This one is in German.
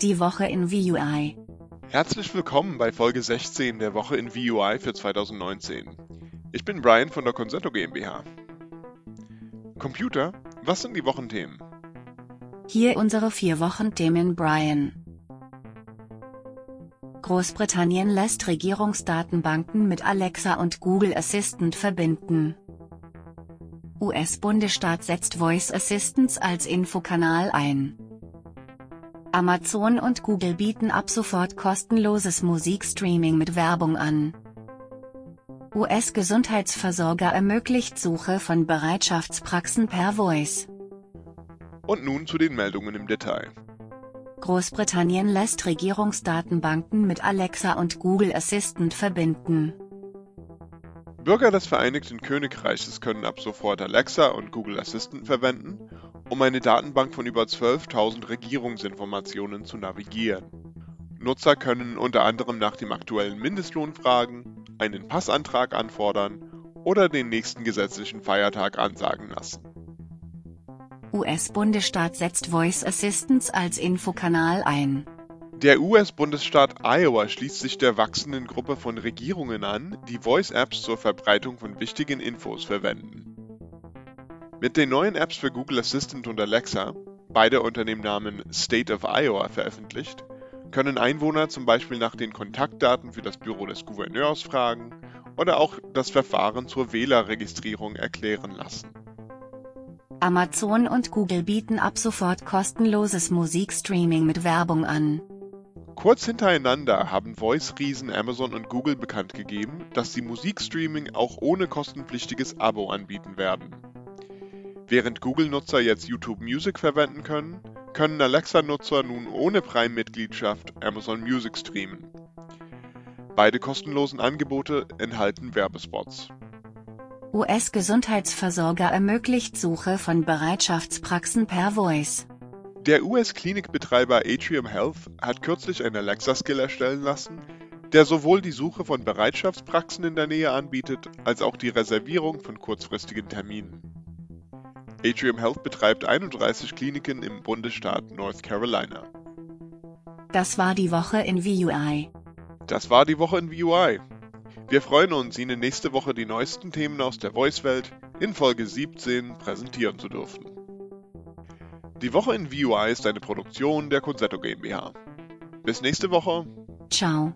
Die Woche in VUI. Herzlich willkommen bei Folge 16 der Woche in VUI für 2019. Ich bin Brian von der Concerto GmbH. Computer, was sind die Wochenthemen? Hier unsere vier Wochenthemen Brian. Großbritannien lässt Regierungsdatenbanken mit Alexa und Google Assistant verbinden. US-Bundesstaat setzt Voice Assistance als Infokanal ein. Amazon und Google bieten ab sofort kostenloses Musikstreaming mit Werbung an. US-Gesundheitsversorger ermöglicht Suche von Bereitschaftspraxen per Voice. Und nun zu den Meldungen im Detail. Großbritannien lässt Regierungsdatenbanken mit Alexa und Google Assistant verbinden. Bürger des Vereinigten Königreiches können ab sofort Alexa und Google Assistant verwenden, um eine Datenbank von über 12.000 Regierungsinformationen zu navigieren. Nutzer können unter anderem nach dem aktuellen Mindestlohn fragen, einen Passantrag anfordern oder den nächsten gesetzlichen Feiertag ansagen lassen. US-Bundesstaat setzt Voice Assistance als Infokanal ein. Der US-Bundesstaat Iowa schließt sich der wachsenden Gruppe von Regierungen an, die Voice-Apps zur Verbreitung von wichtigen Infos verwenden. Mit den neuen Apps für Google Assistant und Alexa, beide unter dem Namen State of Iowa veröffentlicht, können Einwohner zum Beispiel nach den Kontaktdaten für das Büro des Gouverneurs fragen oder auch das Verfahren zur Wählerregistrierung erklären lassen. Amazon und Google bieten ab sofort kostenloses Musikstreaming mit Werbung an. Kurz hintereinander haben Voice-Riesen Amazon und Google bekannt gegeben, dass sie Musikstreaming auch ohne kostenpflichtiges Abo anbieten werden. Während Google-Nutzer jetzt YouTube Music verwenden können, können Alexa-Nutzer nun ohne Prime-Mitgliedschaft Amazon Music streamen. Beide kostenlosen Angebote enthalten Werbespots. US-Gesundheitsversorger ermöglicht Suche von Bereitschaftspraxen per Voice. Der US-Klinikbetreiber Atrium Health hat kürzlich einen Alexa-Skill erstellen lassen, der sowohl die Suche von Bereitschaftspraxen in der Nähe anbietet, als auch die Reservierung von kurzfristigen Terminen. Atrium Health betreibt 31 Kliniken im Bundesstaat North Carolina. Das war die Woche in VUI. Das war die Woche in VUI. Wir freuen uns, Ihnen nächste Woche die neuesten Themen aus der Voice-Welt in Folge 17 präsentieren zu dürfen. Die Woche in VUI ist eine Produktion der Concerto GmbH. Bis nächste Woche. Ciao.